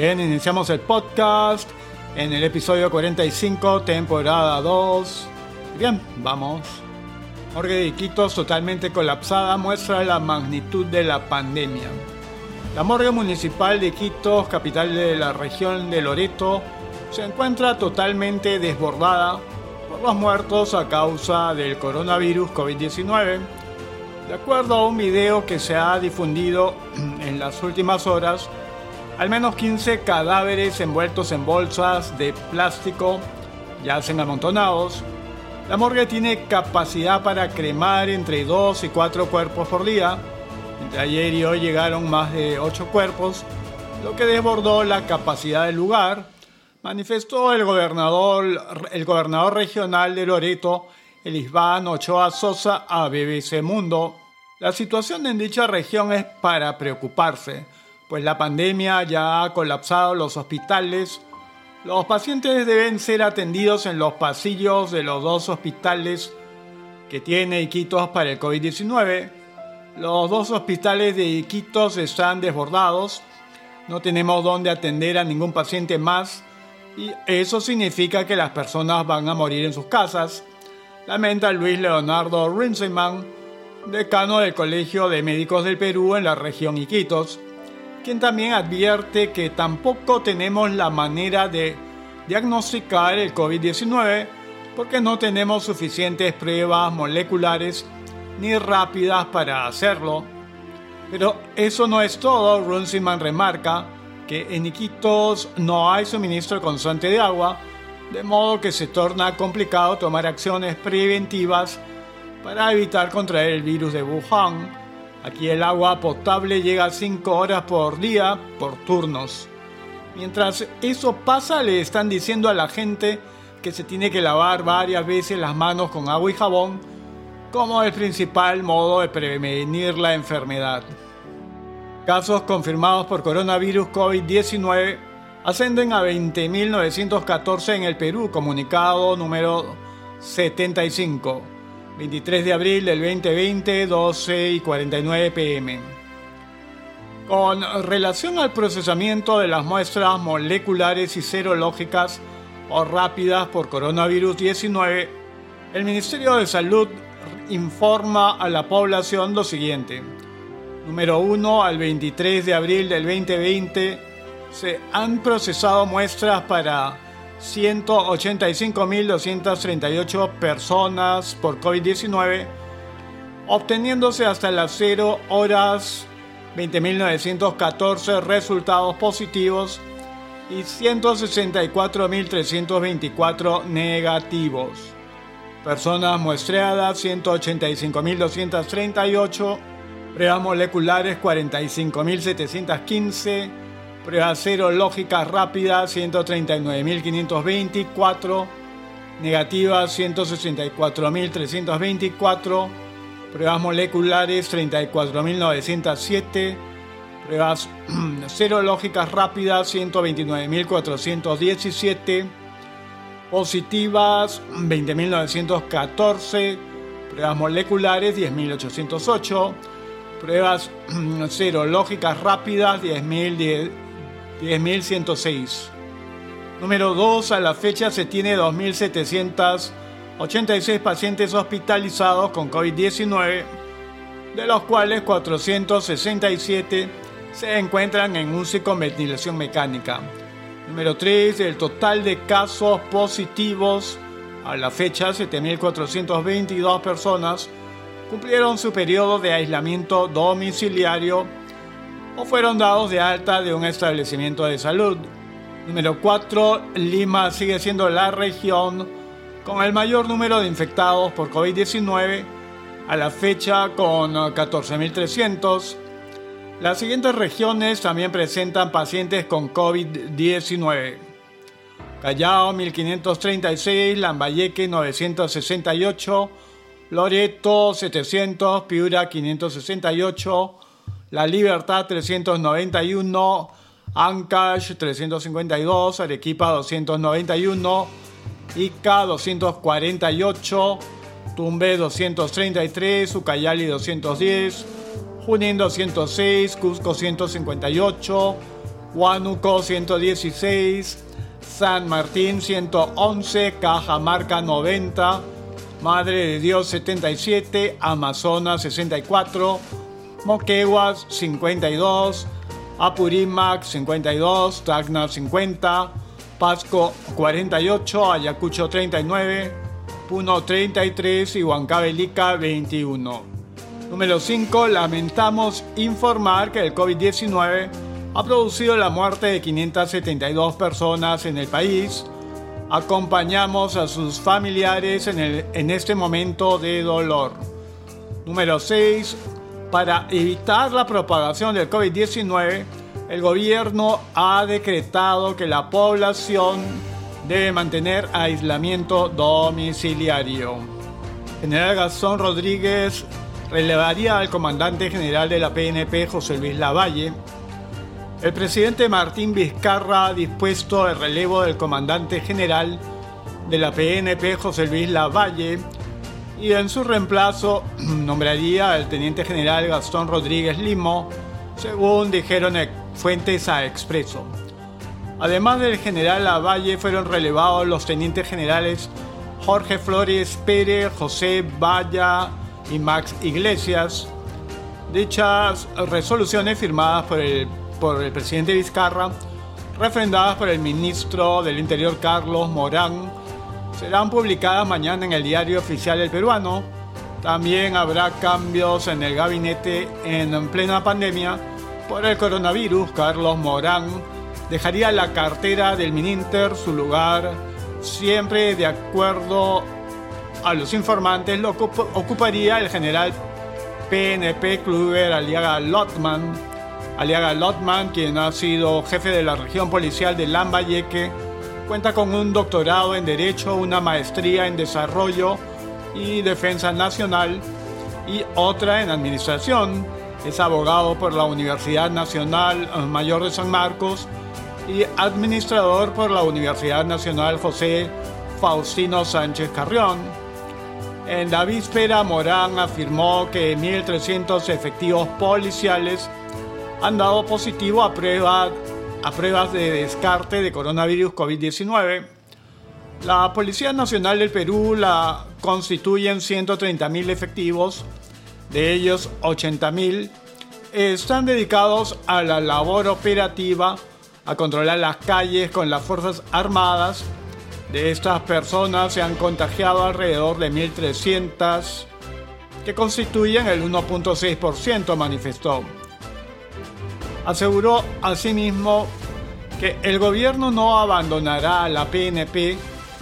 Bien, iniciamos el podcast en el episodio 45, temporada 2. Bien, vamos. Morgue de Iquitos totalmente colapsada muestra la magnitud de la pandemia. La morgue municipal de Iquitos, capital de la región de Loreto, se encuentra totalmente desbordada por los muertos a causa del coronavirus COVID-19. De acuerdo a un video que se ha difundido en las últimas horas, al menos 15 cadáveres envueltos en bolsas de plástico yacen amontonados. La morgue tiene capacidad para cremar entre 2 y 4 cuerpos por día. Entre ayer y hoy llegaron más de 8 cuerpos, lo que desbordó la capacidad del lugar, manifestó el gobernador, el gobernador regional de Loreto, Elisbán Ochoa Sosa, a BBC Mundo. La situación en dicha región es para preocuparse pues la pandemia ya ha colapsado los hospitales. Los pacientes deben ser atendidos en los pasillos de los dos hospitales que tiene Iquitos para el COVID-19. Los dos hospitales de Iquitos están desbordados. No tenemos dónde atender a ningún paciente más y eso significa que las personas van a morir en sus casas. Lamenta Luis Leonardo Rinseman, decano del Colegio de Médicos del Perú en la región Iquitos quien también advierte que tampoco tenemos la manera de diagnosticar el COVID-19 porque no tenemos suficientes pruebas moleculares ni rápidas para hacerlo. Pero eso no es todo, Runciman remarca que en Iquitos no hay suministro constante de agua, de modo que se torna complicado tomar acciones preventivas para evitar contraer el virus de Wuhan Aquí el agua potable llega a 5 horas por día por turnos. Mientras eso pasa, le están diciendo a la gente que se tiene que lavar varias veces las manos con agua y jabón como el principal modo de prevenir la enfermedad. Casos confirmados por coronavirus COVID-19 ascenden a 20.914 en el Perú, comunicado número 75. 23 de abril del 2020, 12 y 49 pm. Con relación al procesamiento de las muestras moleculares y serológicas o rápidas por coronavirus 19, el Ministerio de Salud informa a la población lo siguiente. Número 1, al 23 de abril del 2020 se han procesado muestras para 185.238 personas por COVID-19, obteniéndose hasta las 0 horas 20.914 resultados positivos y 164.324 negativos. Personas muestreadas 185.238, pruebas moleculares 45.715, Pruebas serológicas rápidas 139.524, negativas 164.324, pruebas moleculares 34.907, pruebas serológicas rápidas 129.417, positivas 20.914, pruebas moleculares 10.808, pruebas serológicas rápidas 10.010 10.106. Número 2. A la fecha se tiene 2.786 pacientes hospitalizados con COVID-19, de los cuales 467 se encuentran en UCI con ventilación mecánica. Número 3. El total de casos positivos a la fecha 7.422 personas cumplieron su periodo de aislamiento domiciliario o fueron dados de alta de un establecimiento de salud. Número 4. Lima sigue siendo la región con el mayor número de infectados por COVID-19 a la fecha con 14.300. Las siguientes regiones también presentan pacientes con COVID-19. Callao 1536, Lambayeque 968, Loreto 700, Piura 568, la Libertad 391, Ancash 352, Arequipa 291, Ica 248, Tumbé 233, Ucayali 210, Junín 206, Cusco 158, Huánuco 116, San Martín 111, Cajamarca 90, Madre de Dios 77, Amazonas 64, Moqueguas 52, Apurímac 52, Tacna 50, Pasco 48, Ayacucho 39, Puno 33 y Huancavelica 21. Número 5. Lamentamos informar que el COVID-19 ha producido la muerte de 572 personas en el país. Acompañamos a sus familiares en, el, en este momento de dolor. Número 6. Para evitar la propagación del COVID-19, el gobierno ha decretado que la población debe mantener aislamiento domiciliario. General Gastón Rodríguez relevaría al comandante general de la PNP, José Luis Lavalle. El presidente Martín Vizcarra ha dispuesto el relevo del comandante general de la PNP, José Luis Lavalle, y en su reemplazo nombraría al teniente general Gastón Rodríguez Limo, según dijeron fuentes a Expreso. Además del general Lavalle fueron relevados los tenientes generales Jorge Flores Pérez, José Valla y Max Iglesias. Dichas resoluciones firmadas por el, por el presidente Vizcarra, refrendadas por el ministro del Interior Carlos Morán, serán publicadas mañana en el diario oficial del peruano. También habrá cambios en el gabinete en plena pandemia por el coronavirus. Carlos Morán dejaría la cartera del Mininter, su lugar, siempre de acuerdo a los informantes, lo ocuparía el general PNP Kluber Aliaga Lotman. Aliaga Lotman, quien ha sido jefe de la región policial de Lambayeque, Cuenta con un doctorado en Derecho, una maestría en Desarrollo y Defensa Nacional y otra en Administración. Es abogado por la Universidad Nacional Mayor de San Marcos y administrador por la Universidad Nacional José Faustino Sánchez Carrión. En la víspera, Morán afirmó que 1.300 efectivos policiales han dado positivo a prueba a pruebas de descarte de coronavirus COVID-19. La Policía Nacional del Perú la constituyen 130.000 efectivos, de ellos 80.000 están dedicados a la labor operativa, a controlar las calles con las Fuerzas Armadas. De estas personas se han contagiado alrededor de 1.300, que constituyen el 1.6%, manifestó. Aseguró asimismo que el gobierno no abandonará la PNP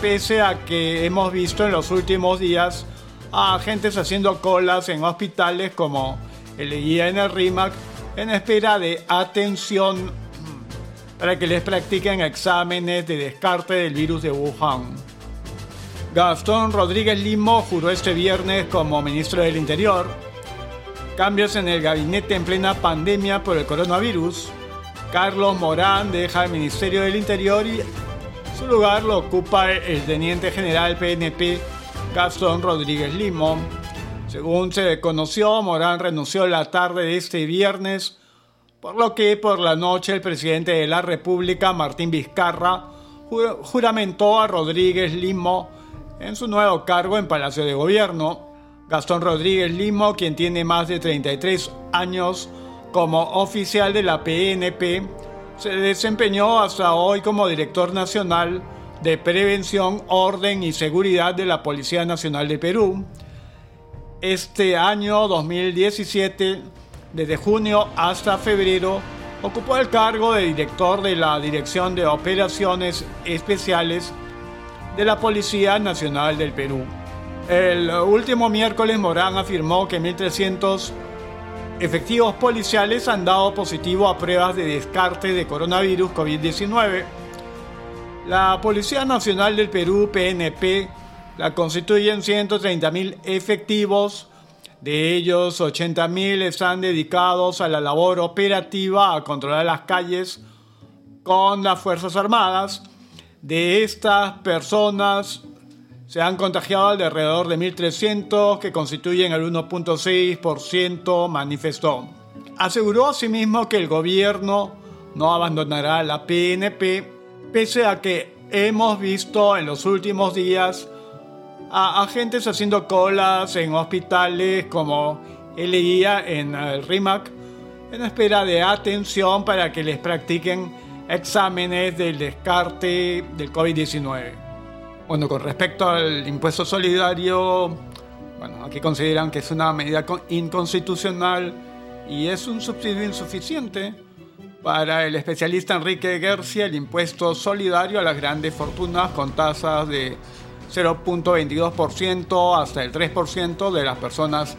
pese a que hemos visto en los últimos días a agentes haciendo colas en hospitales como el leía en el RIMAC en espera de atención para que les practiquen exámenes de descarte del virus de Wuhan. Gastón Rodríguez Limo juró este viernes como ministro del Interior Cambios en el gabinete en plena pandemia por el coronavirus. Carlos Morán deja el Ministerio del Interior y su lugar lo ocupa el teniente general PNP Gastón Rodríguez Limo. Según se conoció, Morán renunció la tarde de este viernes, por lo que por la noche el presidente de la República, Martín Vizcarra, juramentó a Rodríguez Limo en su nuevo cargo en Palacio de Gobierno. Gastón Rodríguez Limo, quien tiene más de 33 años como oficial de la PNP, se desempeñó hasta hoy como director nacional de Prevención, Orden y Seguridad de la Policía Nacional de Perú. Este año 2017, desde junio hasta febrero, ocupó el cargo de director de la Dirección de Operaciones Especiales de la Policía Nacional del Perú. El último miércoles Morán afirmó que 1.300 efectivos policiales han dado positivo a pruebas de descarte de coronavirus COVID-19. La Policía Nacional del Perú, PNP, la constituyen 130.000 efectivos, de ellos 80.000 están dedicados a la labor operativa, a controlar las calles con las Fuerzas Armadas. De estas personas, se han contagiado alrededor de 1.300, que constituyen el 1.6%, manifestó. Aseguró asimismo que el gobierno no abandonará la PNP, pese a que hemos visto en los últimos días a agentes haciendo colas en hospitales como leía en el RIMAC en espera de atención para que les practiquen exámenes del descarte del COVID-19. Bueno, con respecto al impuesto solidario, bueno, aquí consideran que es una medida inconstitucional y es un subsidio insuficiente. Para el especialista Enrique Gercia, el impuesto solidario a las grandes fortunas con tasas de 0.22% hasta el 3% de las personas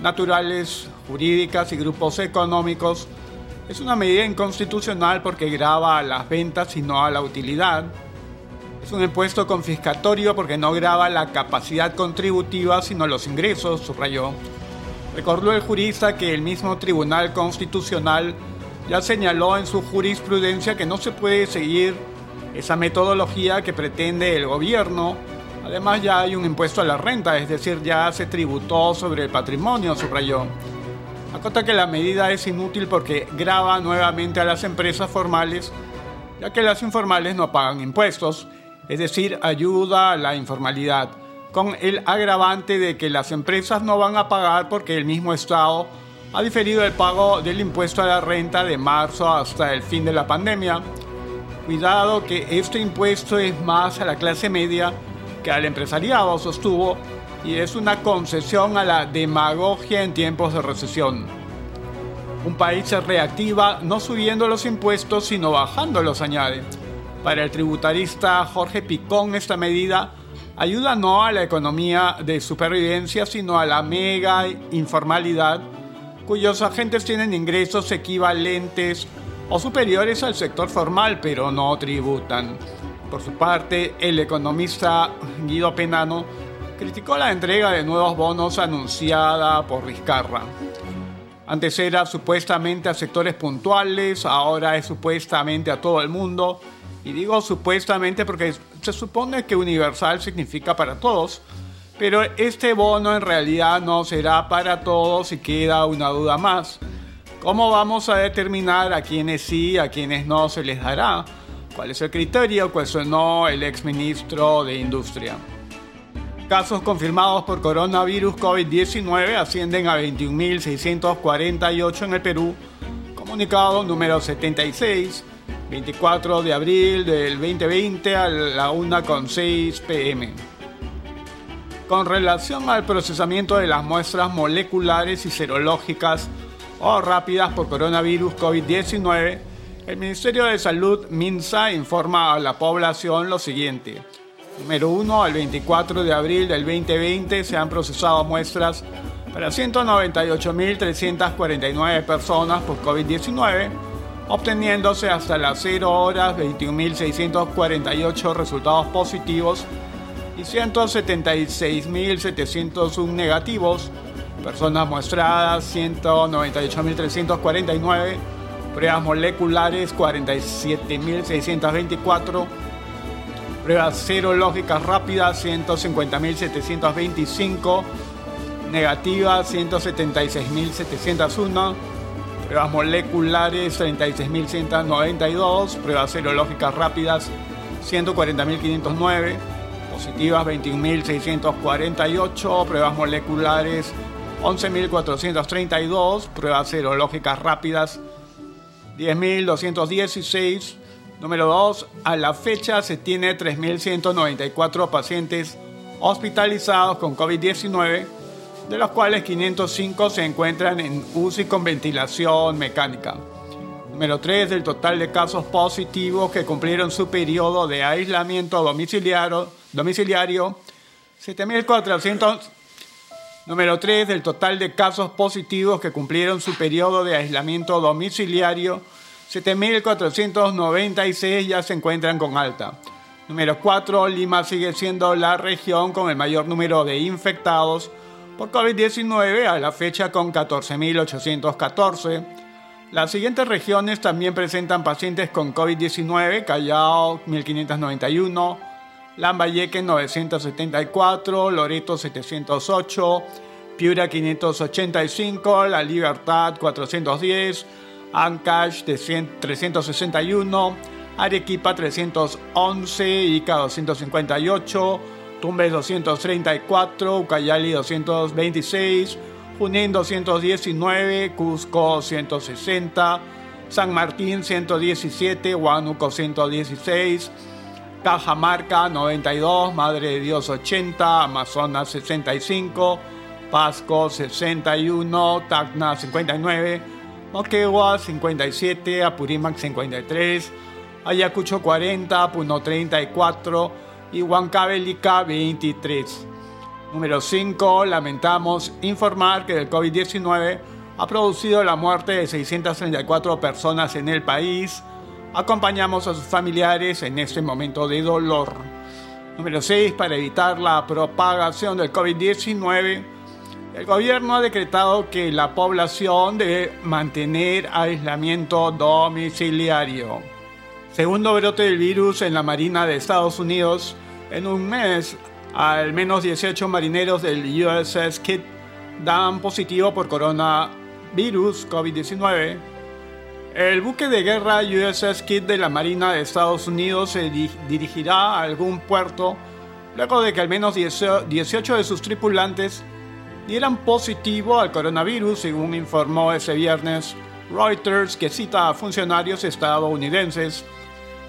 naturales, jurídicas y grupos económicos es una medida inconstitucional porque grava a las ventas y no a la utilidad. Es un impuesto confiscatorio porque no grava la capacidad contributiva sino los ingresos, subrayó. Recordó el jurista que el mismo Tribunal Constitucional ya señaló en su jurisprudencia que no se puede seguir esa metodología que pretende el gobierno. Además ya hay un impuesto a la renta, es decir, ya se tributó sobre el patrimonio, subrayó. Acota que la medida es inútil porque grava nuevamente a las empresas formales, ya que las informales no pagan impuestos, es decir, ayuda a la informalidad, con el agravante de que las empresas no van a pagar porque el mismo Estado ha diferido el pago del impuesto a la renta de marzo hasta el fin de la pandemia. Cuidado que este impuesto es más a la clase media que al empresariado, sostuvo, y es una concesión a la demagogia en tiempos de recesión. Un país se reactiva no subiendo los impuestos, sino bajándolos, añade. Para el tributarista Jorge Picón, esta medida ayuda no a la economía de supervivencia, sino a la mega informalidad, cuyos agentes tienen ingresos equivalentes o superiores al sector formal, pero no tributan. Por su parte, el economista Guido Penano criticó la entrega de nuevos bonos anunciada por Vizcarra. Antes era supuestamente a sectores puntuales, ahora es supuestamente a todo el mundo. Y digo supuestamente porque se supone que universal significa para todos. Pero este bono en realidad no será para todos y queda una duda más. ¿Cómo vamos a determinar a quienes sí, a quienes no se les dará? ¿Cuál es el criterio? Cuestionó el exministro de Industria casos confirmados por coronavirus COVID-19 ascienden a 21.648 en el Perú. Comunicado número 76, 24 de abril del 2020 a la 1.6 pm. Con relación al procesamiento de las muestras moleculares y serológicas o rápidas por coronavirus COVID-19, el Ministerio de Salud, MINSA, informa a la población lo siguiente. Número 1, al 24 de abril del 2020 se han procesado muestras para 198.349 personas por COVID-19, obteniéndose hasta las 0 horas 21.648 resultados positivos y 176.701 negativos, personas muestradas 198.349, pruebas moleculares 47.624, Pruebas serológicas rápidas 150.725. Negativas 176.701. Pruebas moleculares 36.192. Pruebas serológicas rápidas 140.509. Positivas 21.648. Pruebas moleculares 11.432. Pruebas serológicas rápidas 10.216 Número 2. A la fecha se tiene 3.194 pacientes hospitalizados con COVID-19, de los cuales 505 se encuentran en UCI con ventilación mecánica. Número 3. Del total de casos positivos que cumplieron su periodo de aislamiento domiciliario, domiciliario 7.400. Número 3. Del total de casos positivos que cumplieron su periodo de aislamiento domiciliario 7.496 ya se encuentran con alta. Número 4. Lima sigue siendo la región con el mayor número de infectados por COVID-19 a la fecha con 14.814. Las siguientes regiones también presentan pacientes con COVID-19, Callao 1591, Lambayeque 974, Loreto 708, Piura 585, La Libertad 410, Ancash 361, Arequipa 311, Ica 258, Tumbes 234, Ucayali 226, Junín 219, Cusco 160, San Martín 117, Huánuco 116, Cajamarca 92, Madre de Dios 80, Amazonas 65, Pasco 61, Tacna 59, Moquegua 57, Apurímac 53, Ayacucho 40, Puno 34 y Huancavelica 23. Número 5. Lamentamos informar que el COVID-19 ha producido la muerte de 634 personas en el país. Acompañamos a sus familiares en este momento de dolor. Número 6. Para evitar la propagación del COVID-19, el gobierno ha decretado que la población debe mantener aislamiento domiciliario. Segundo brote del virus en la Marina de Estados Unidos. En un mes, al menos 18 marineros del USS Kidd dan positivo por coronavirus COVID-19. El buque de guerra USS Kidd de la Marina de Estados Unidos se dirigirá a algún puerto luego de que al menos 18 de sus tripulantes dieran positivo al coronavirus, según informó ese viernes Reuters, que cita a funcionarios estadounidenses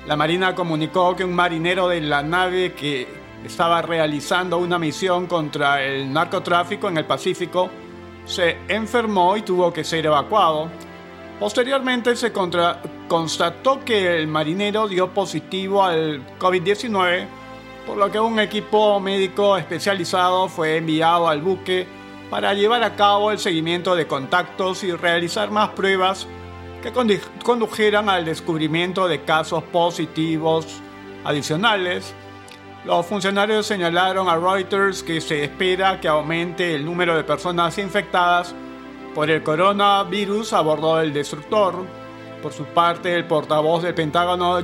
la Marina comunicó que un marinero de la nave que estaba realizando una misión contra el narcotráfico en el Pacífico se enfermó y tuvo que ser evacuado. Posteriormente se constató que el marinero dio positivo al COVID-19, por lo que un equipo médico especializado fue enviado al buque para llevar a cabo el seguimiento de contactos y realizar más pruebas que condujeran al descubrimiento de casos positivos adicionales. Los funcionarios señalaron a Reuters que se espera que aumente el número de personas infectadas por el coronavirus a bordo del destructor. Por su parte, el portavoz del Pentágono,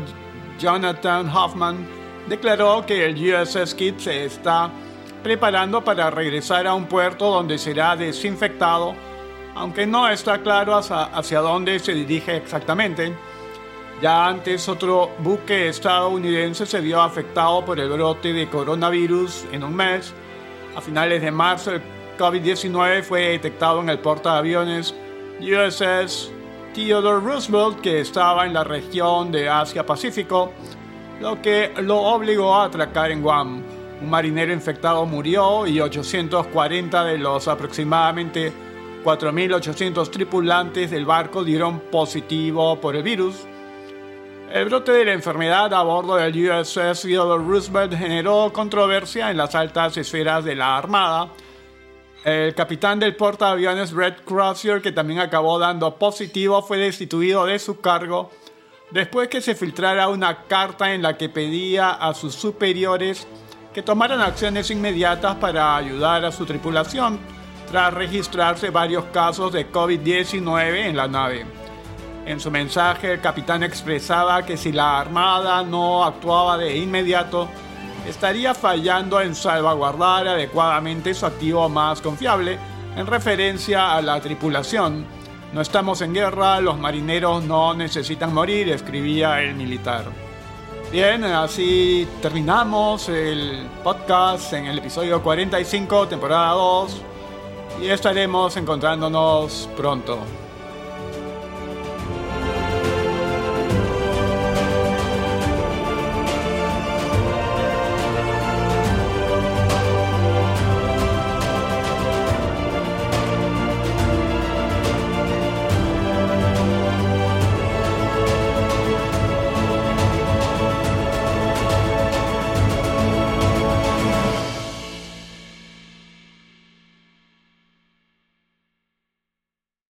Jonathan Hoffman, declaró que el USS Kidd se está preparando para regresar a un puerto donde será desinfectado aunque no está claro hacia, dónde se dirige exactamente. Ya antes otro buque estadounidense se vio afectado por el brote de coronavirus en un mes. A finales de marzo el COVID-19 fue detectado en el portaaviones USS Theodore Roosevelt que estaba en la región de Asia-Pacífico, lo que lo obligó a atracar en Guam. Un marinero infectado murió y 840 de los aproximadamente 4.800 tripulantes del barco dieron positivo por el virus. El brote de la enfermedad a bordo del USS Theodore Roosevelt generó controversia en las altas esferas de la Armada. El capitán del portaaviones Brett Crozier, que también acabó dando positivo, fue destituido de su cargo después que se filtrara una carta en la que pedía a sus superiores que tomaran acciones inmediatas para ayudar a su tripulación tras registrarse varios casos de COVID-19 en la nave. En su mensaje, el capitán expresaba que si la Armada no actuaba de inmediato, estaría fallando en salvaguardar adecuadamente su activo más confiable, en referencia a la tripulación. No estamos en guerra, los marineros no necesitan morir, escribía el militar. Bien, así terminamos el podcast en el episodio 45, temporada 2 y estaremos encontrándonos pronto.